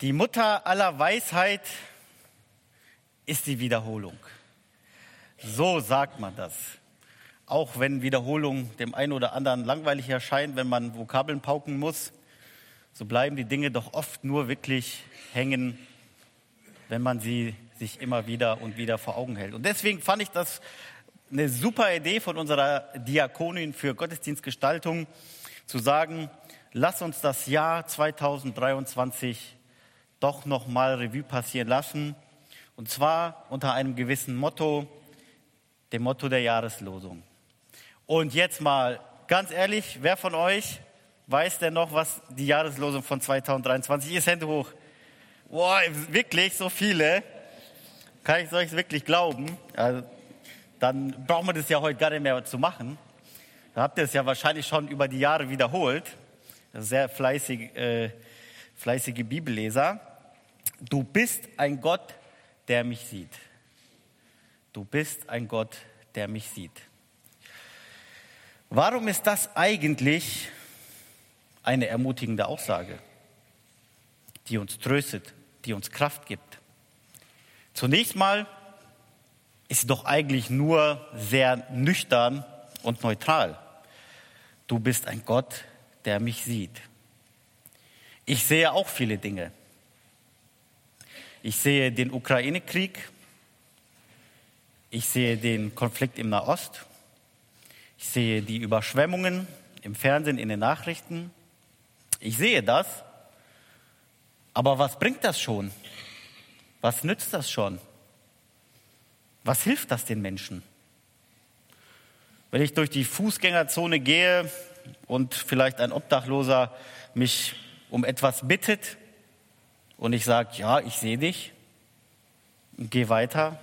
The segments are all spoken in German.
Die Mutter aller Weisheit ist die Wiederholung. So sagt man das. Auch wenn Wiederholung dem einen oder anderen langweilig erscheint, wenn man Vokabeln pauken muss, so bleiben die Dinge doch oft nur wirklich hängen, wenn man sie sich immer wieder und wieder vor Augen hält. Und deswegen fand ich das eine super Idee von unserer Diakonin für Gottesdienstgestaltung, zu sagen, lass uns das Jahr 2023 doch noch mal Revue passieren lassen. Und zwar unter einem gewissen Motto, dem Motto der Jahreslosung. Und jetzt mal ganz ehrlich, wer von euch weiß denn noch, was die Jahreslosung von 2023 ist? Hände hoch. Boah, wirklich so viele. Kann ich euch wirklich glauben? Also, dann braucht man das ja heute gar nicht mehr zu machen. Da habt ihr es ja wahrscheinlich schon über die Jahre wiederholt. Sehr fleißig, äh, fleißige Bibelleser. Du bist ein Gott, der mich sieht. Du bist ein Gott, der mich sieht. Warum ist das eigentlich eine ermutigende Aussage, die uns tröstet, die uns Kraft gibt? Zunächst mal ist sie doch eigentlich nur sehr nüchtern und neutral. Du bist ein Gott, der mich sieht. Ich sehe auch viele Dinge. Ich sehe den Ukraine-Krieg. Ich sehe den Konflikt im Nahost. Ich sehe die Überschwemmungen im Fernsehen, in den Nachrichten. Ich sehe das. Aber was bringt das schon? Was nützt das schon? Was hilft das den Menschen? Wenn ich durch die Fußgängerzone gehe und vielleicht ein Obdachloser mich um etwas bittet und ich sage, ja, ich sehe dich und gehe weiter,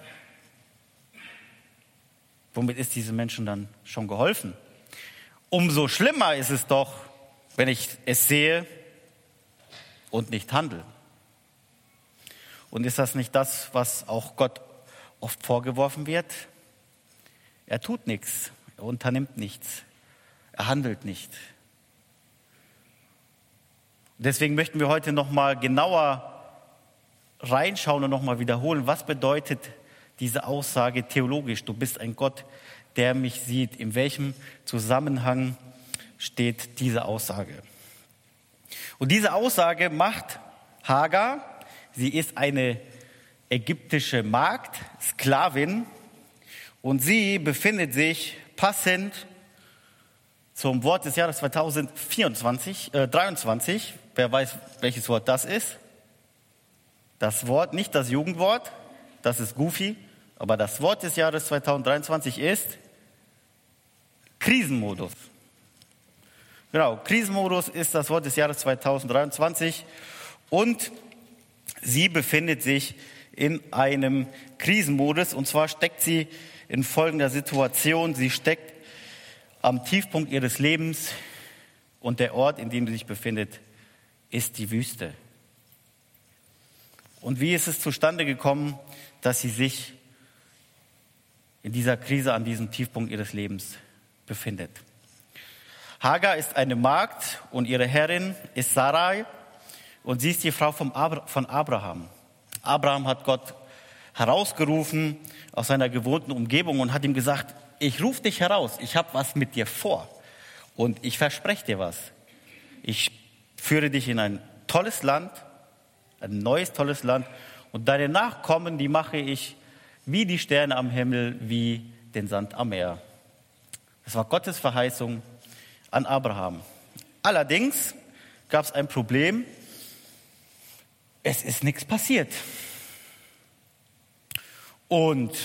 womit ist diesem Menschen dann schon geholfen? Umso schlimmer ist es doch, wenn ich es sehe und nicht handle. Und ist das nicht das, was auch Gott oft vorgeworfen wird? Er tut nichts, er unternimmt nichts, er handelt nicht. Deswegen möchten wir heute noch mal genauer reinschauen und noch mal wiederholen, was bedeutet diese Aussage theologisch? Du bist ein Gott, der mich sieht. In welchem Zusammenhang steht diese Aussage? Und diese Aussage macht Hagar. Sie ist eine ägyptische Magd, Sklavin, und sie befindet sich passend zum Wort des Jahres 2024, äh, 23. Wer weiß, welches Wort das ist? Das Wort, nicht das Jugendwort, das ist Goofy, aber das Wort des Jahres 2023 ist Krisenmodus. Genau, Krisenmodus ist das Wort des Jahres 2023 und sie befindet sich in einem Krisenmodus und zwar steckt sie in folgender Situation. Sie steckt am Tiefpunkt ihres Lebens und der Ort, in dem sie sich befindet, ist die Wüste. Und wie ist es zustande gekommen, dass sie sich in dieser Krise an diesem Tiefpunkt ihres Lebens befindet? Hagar ist eine Magd und ihre Herrin ist Sarai und sie ist die Frau von Abraham. Abraham hat Gott herausgerufen aus seiner gewohnten Umgebung und hat ihm gesagt, ich rufe dich heraus, ich habe was mit dir vor und ich verspreche dir was. Ich führe dich in ein tolles Land, ein neues tolles Land und deine Nachkommen, die mache ich wie die Sterne am Himmel, wie den Sand am Meer. Das war Gottes Verheißung an Abraham. Allerdings gab es ein Problem. Es ist nichts passiert. Und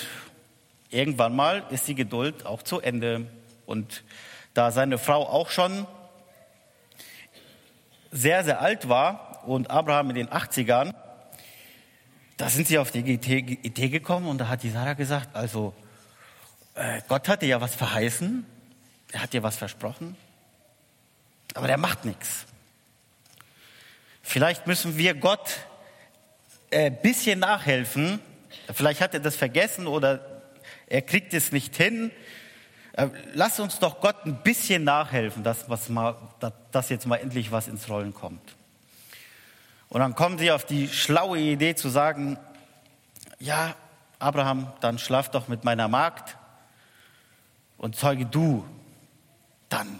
irgendwann mal ist die Geduld auch zu Ende. Und da seine Frau auch schon sehr, sehr alt war und Abraham in den 80ern, da sind sie auf die Idee gekommen und da hat die Sarah gesagt, also äh, Gott hat dir ja was verheißen, er hat dir was versprochen, aber der macht nichts. Vielleicht müssen wir Gott ein äh, bisschen nachhelfen, vielleicht hat er das vergessen oder er kriegt es nicht hin. Äh, lass uns doch Gott ein bisschen nachhelfen, dass, was mal, dass jetzt mal endlich was ins Rollen kommt. Und dann kommen sie auf die schlaue Idee zu sagen, ja, Abraham, dann schlaf doch mit meiner Magd und zeuge du dann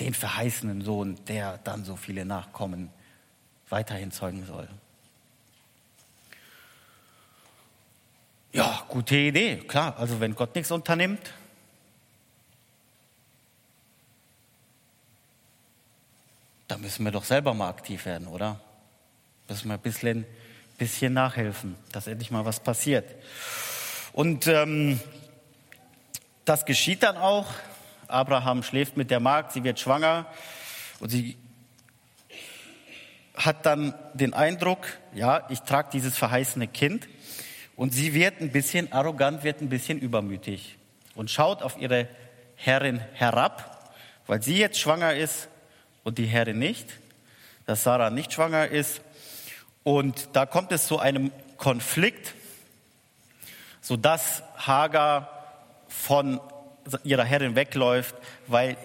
den verheißenen Sohn, der dann so viele Nachkommen weiterhin zeugen soll. Ja, gute Idee, klar. Also wenn Gott nichts unternimmt, dann müssen wir doch selber mal aktiv werden, oder? Müssen wir ein bisschen, bisschen nachhelfen, dass endlich mal was passiert. Und ähm, das geschieht dann auch. Abraham schläft mit der Magd, sie wird schwanger und sie hat dann den Eindruck, ja, ich trage dieses verheißene Kind und sie wird ein bisschen arrogant, wird ein bisschen übermütig und schaut auf ihre Herrin herab, weil sie jetzt schwanger ist und die Herrin nicht, dass Sarah nicht schwanger ist. Und da kommt es zu einem Konflikt, sodass Hagar von ihrer Herrin wegläuft, weil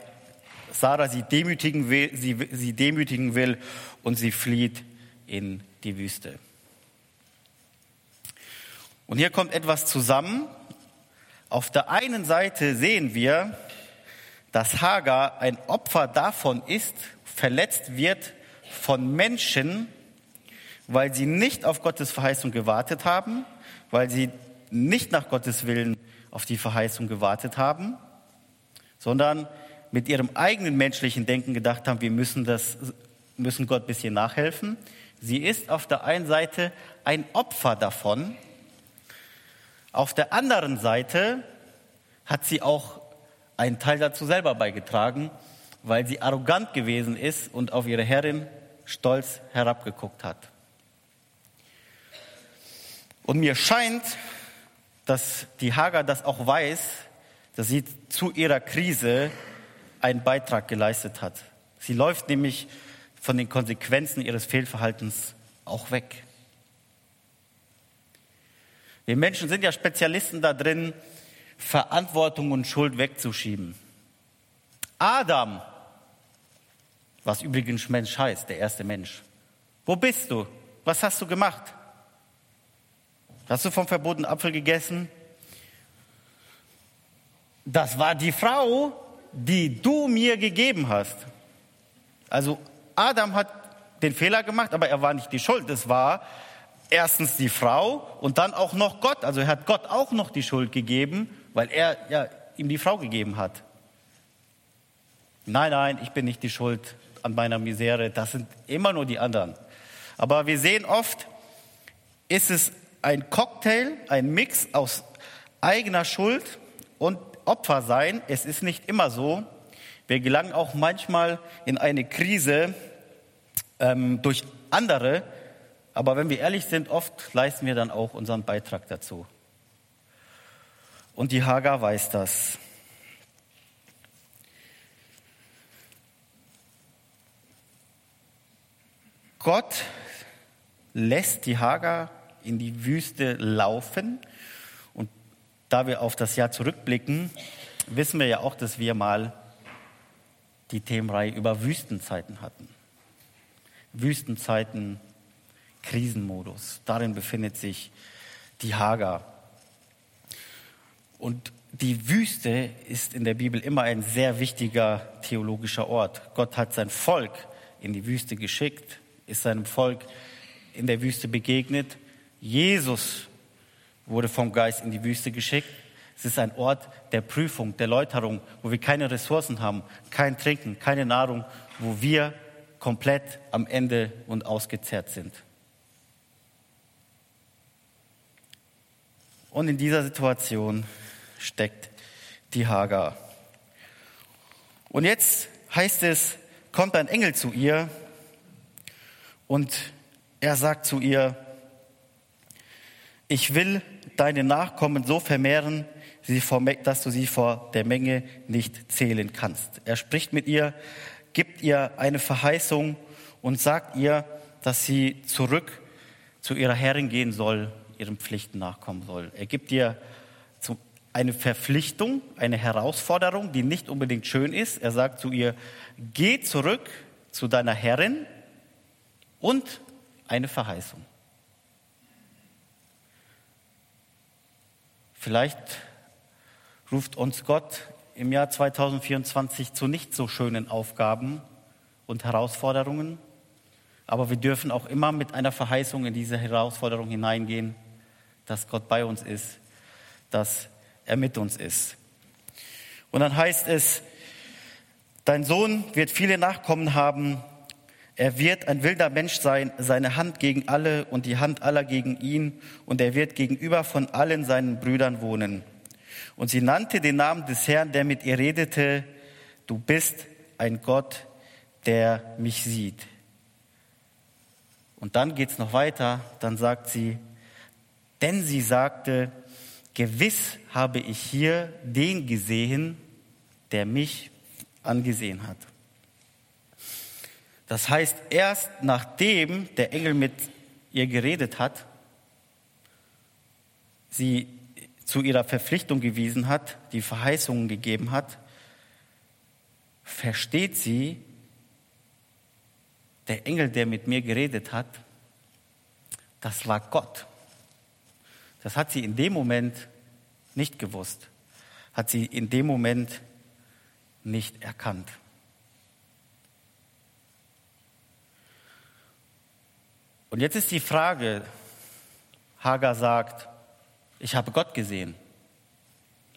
Sarah sie demütigen will, sie, sie demütigen will und sie flieht in die Wüste. Und hier kommt etwas zusammen. Auf der einen Seite sehen wir, dass Hagar ein Opfer davon ist, verletzt wird von Menschen, weil sie nicht auf Gottes Verheißung gewartet haben, weil sie nicht nach Gottes Willen auf die Verheißung gewartet haben, sondern mit ihrem eigenen menschlichen Denken gedacht haben, wir müssen, das, müssen Gott ein bisschen nachhelfen. Sie ist auf der einen Seite ein Opfer davon, auf der anderen Seite hat sie auch einen Teil dazu selber beigetragen, weil sie arrogant gewesen ist und auf ihre Herrin stolz herabgeguckt hat. Und mir scheint, dass die Hagar das auch weiß, dass sie zu ihrer Krise einen Beitrag geleistet hat. Sie läuft nämlich von den Konsequenzen ihres Fehlverhaltens auch weg. Wir Menschen sind ja Spezialisten da drin, Verantwortung und Schuld wegzuschieben. Adam, was übrigens Mensch heißt, der erste Mensch. Wo bist du? Was hast du gemacht? Hast du vom verbotenen Apfel gegessen? Das war die Frau, die du mir gegeben hast. Also Adam hat den Fehler gemacht, aber er war nicht die Schuld. Es war erstens die Frau und dann auch noch Gott. Also er hat Gott auch noch die Schuld gegeben, weil er ja, ihm die Frau gegeben hat. Nein, nein, ich bin nicht die Schuld an meiner Misere. Das sind immer nur die anderen. Aber wir sehen oft, ist es ein Cocktail, ein Mix aus eigener Schuld und Opfer sein. Es ist nicht immer so. Wir gelangen auch manchmal in eine Krise ähm, durch andere, aber wenn wir ehrlich sind, oft leisten wir dann auch unseren Beitrag dazu. Und die Hagar weiß das. Gott lässt die Hagar in die Wüste laufen. Und da wir auf das Jahr zurückblicken, wissen wir ja auch, dass wir mal die Themenreihe über Wüstenzeiten hatten. Wüstenzeiten Krisenmodus. Darin befindet sich die Hagar. Und die Wüste ist in der Bibel immer ein sehr wichtiger theologischer Ort. Gott hat sein Volk in die Wüste geschickt, ist seinem Volk in der Wüste begegnet. Jesus wurde vom Geist in die Wüste geschickt. Es ist ein Ort der Prüfung, der Läuterung, wo wir keine Ressourcen haben, kein Trinken, keine Nahrung, wo wir komplett am Ende und ausgezehrt sind. Und in dieser Situation steckt die Hagar. Und jetzt heißt es, kommt ein Engel zu ihr und er sagt zu ihr, ich will deine Nachkommen so vermehren, dass du sie vor der Menge nicht zählen kannst. Er spricht mit ihr, gibt ihr eine Verheißung und sagt ihr, dass sie zurück zu ihrer Herrin gehen soll ihren Pflichten nachkommen soll. Er gibt dir eine Verpflichtung, eine Herausforderung, die nicht unbedingt schön ist. Er sagt zu ihr, geh zurück zu deiner Herrin und eine Verheißung. Vielleicht ruft uns Gott im Jahr 2024 zu nicht so schönen Aufgaben und Herausforderungen, aber wir dürfen auch immer mit einer Verheißung in diese Herausforderung hineingehen, dass Gott bei uns ist, dass er mit uns ist. Und dann heißt es, dein Sohn wird viele Nachkommen haben, er wird ein wilder Mensch sein, seine Hand gegen alle und die Hand aller gegen ihn, und er wird gegenüber von allen seinen Brüdern wohnen. Und sie nannte den Namen des Herrn, der mit ihr redete, du bist ein Gott, der mich sieht. Und dann geht es noch weiter, dann sagt sie, denn sie sagte, gewiss habe ich hier den gesehen, der mich angesehen hat. Das heißt, erst nachdem der Engel mit ihr geredet hat, sie zu ihrer Verpflichtung gewiesen hat, die Verheißungen gegeben hat, versteht sie, der Engel, der mit mir geredet hat, das war Gott. Das hat sie in dem Moment nicht gewusst, hat sie in dem Moment nicht erkannt. Und jetzt ist die Frage, Hagar sagt, ich habe Gott gesehen.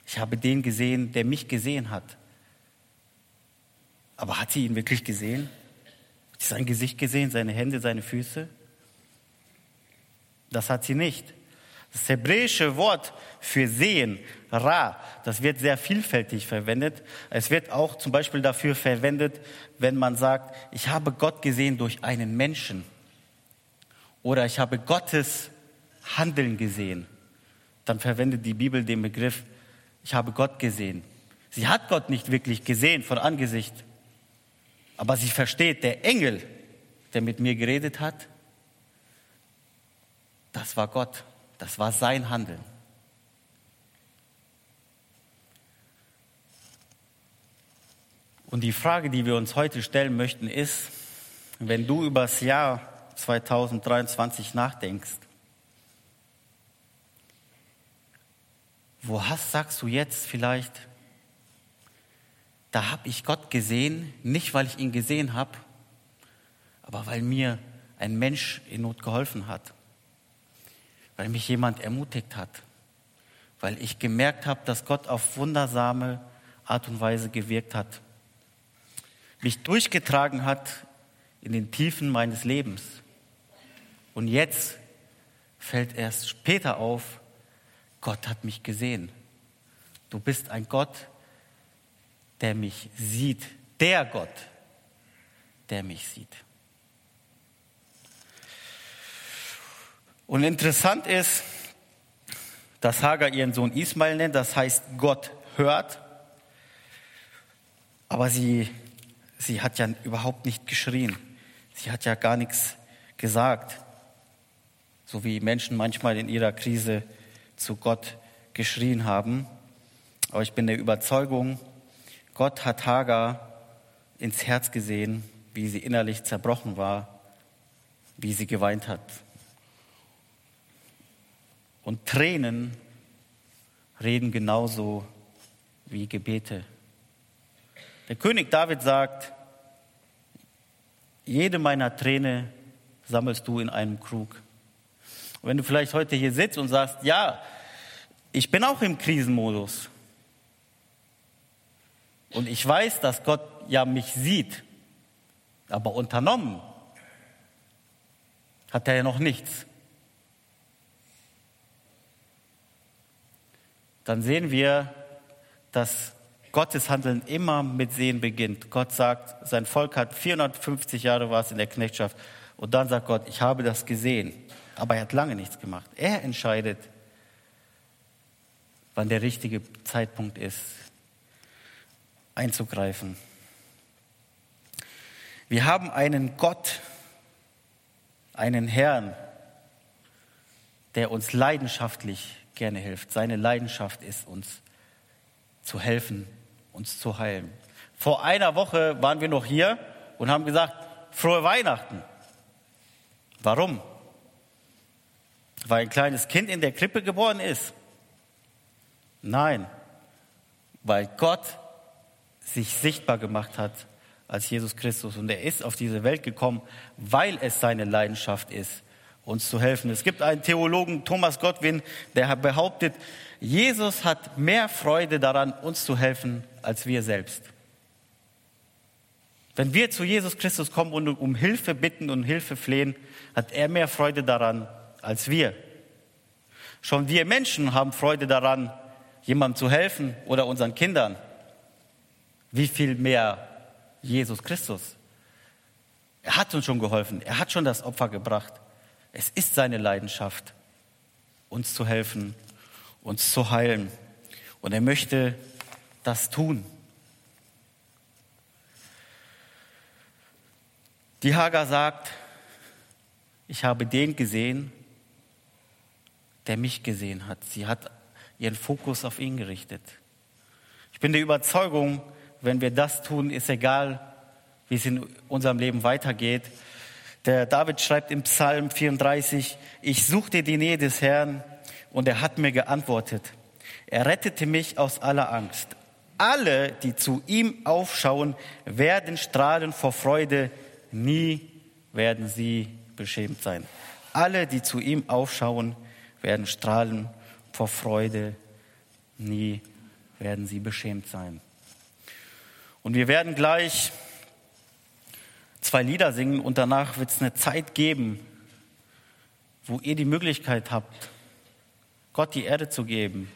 Ich habe den gesehen, der mich gesehen hat. Aber hat sie ihn wirklich gesehen? sein Gesicht gesehen, seine Hände, seine Füße? Das hat sie nicht. Das hebräische Wort für sehen, ra, das wird sehr vielfältig verwendet. Es wird auch zum Beispiel dafür verwendet, wenn man sagt, ich habe Gott gesehen durch einen Menschen. Oder ich habe Gottes Handeln gesehen. Dann verwendet die Bibel den Begriff, ich habe Gott gesehen. Sie hat Gott nicht wirklich gesehen von Angesicht. Aber sie versteht, der Engel, der mit mir geredet hat, das war Gott, das war sein Handeln. Und die Frage, die wir uns heute stellen möchten, ist, wenn du über das Jahr 2023 nachdenkst, wo hast, sagst du jetzt vielleicht, da habe ich Gott gesehen, nicht weil ich ihn gesehen habe, aber weil mir ein Mensch in Not geholfen hat, weil mich jemand ermutigt hat, weil ich gemerkt habe, dass Gott auf wundersame Art und Weise gewirkt hat, mich durchgetragen hat in den Tiefen meines Lebens. Und jetzt fällt erst später auf, Gott hat mich gesehen. Du bist ein Gott, der mich sieht. Der Gott, der mich sieht. Und interessant ist, dass Hagar ihren Sohn Ismail nennt, das heißt, Gott hört. Aber sie, sie hat ja überhaupt nicht geschrien. Sie hat ja gar nichts gesagt. So wie Menschen manchmal in ihrer Krise zu Gott geschrien haben. Aber ich bin der Überzeugung, Gott hat Hagar ins Herz gesehen, wie sie innerlich zerbrochen war, wie sie geweint hat. Und Tränen reden genauso wie Gebete. Der König David sagt, jede meiner Träne sammelst du in einem Krug. Und wenn du vielleicht heute hier sitzt und sagst, ja, ich bin auch im Krisenmodus, und ich weiß, dass Gott ja mich sieht, aber unternommen hat er ja noch nichts. Dann sehen wir, dass Gottes Handeln immer mit Sehen beginnt. Gott sagt, sein Volk hat 450 Jahre war es in der Knechtschaft. Und dann sagt Gott, ich habe das gesehen. Aber er hat lange nichts gemacht. Er entscheidet, wann der richtige Zeitpunkt ist einzugreifen. Wir haben einen Gott, einen Herrn, der uns leidenschaftlich gerne hilft. Seine Leidenschaft ist, uns zu helfen, uns zu heilen. Vor einer Woche waren wir noch hier und haben gesagt, frohe Weihnachten. Warum? Weil ein kleines Kind in der Krippe geboren ist? Nein, weil Gott sich sichtbar gemacht hat als Jesus Christus. Und er ist auf diese Welt gekommen, weil es seine Leidenschaft ist, uns zu helfen. Es gibt einen Theologen, Thomas Godwin, der behauptet, Jesus hat mehr Freude daran, uns zu helfen, als wir selbst. Wenn wir zu Jesus Christus kommen und um Hilfe bitten und Hilfe flehen, hat er mehr Freude daran als wir. Schon wir Menschen haben Freude daran, jemandem zu helfen oder unseren Kindern. Wie viel mehr Jesus Christus? Er hat uns schon geholfen. Er hat schon das Opfer gebracht. Es ist seine Leidenschaft, uns zu helfen, uns zu heilen. Und er möchte das tun. Die Hagar sagt, ich habe den gesehen, der mich gesehen hat. Sie hat ihren Fokus auf ihn gerichtet. Ich bin der Überzeugung, wenn wir das tun, ist egal, wie es in unserem Leben weitergeht. Der David schreibt im Psalm 34, ich suchte die Nähe des Herrn und er hat mir geantwortet. Er rettete mich aus aller Angst. Alle, die zu ihm aufschauen, werden strahlen vor Freude. Nie werden sie beschämt sein. Alle, die zu ihm aufschauen, werden strahlen vor Freude. Nie werden sie beschämt sein. Und wir werden gleich zwei Lieder singen und danach wird es eine Zeit geben, wo ihr die Möglichkeit habt, Gott die Erde zu geben,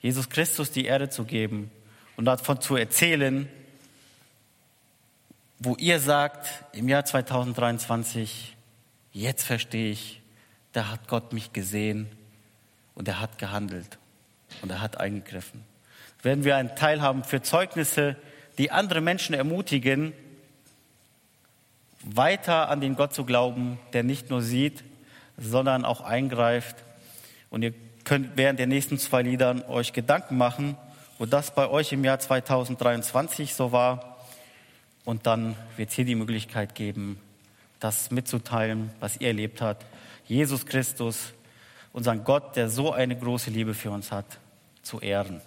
Jesus Christus die Erde zu geben und davon zu erzählen, wo ihr sagt, im Jahr 2023, jetzt verstehe ich, da hat Gott mich gesehen und er hat gehandelt und er hat eingegriffen. Werden wir einen Teil haben für Zeugnisse, die andere Menschen ermutigen, weiter an den Gott zu glauben, der nicht nur sieht, sondern auch eingreift. Und ihr könnt während der nächsten zwei Liedern euch Gedanken machen, wo das bei euch im Jahr 2023 so war. Und dann wird es hier die Möglichkeit geben, das mitzuteilen, was ihr erlebt habt. Jesus Christus, unseren Gott, der so eine große Liebe für uns hat, zu ehren.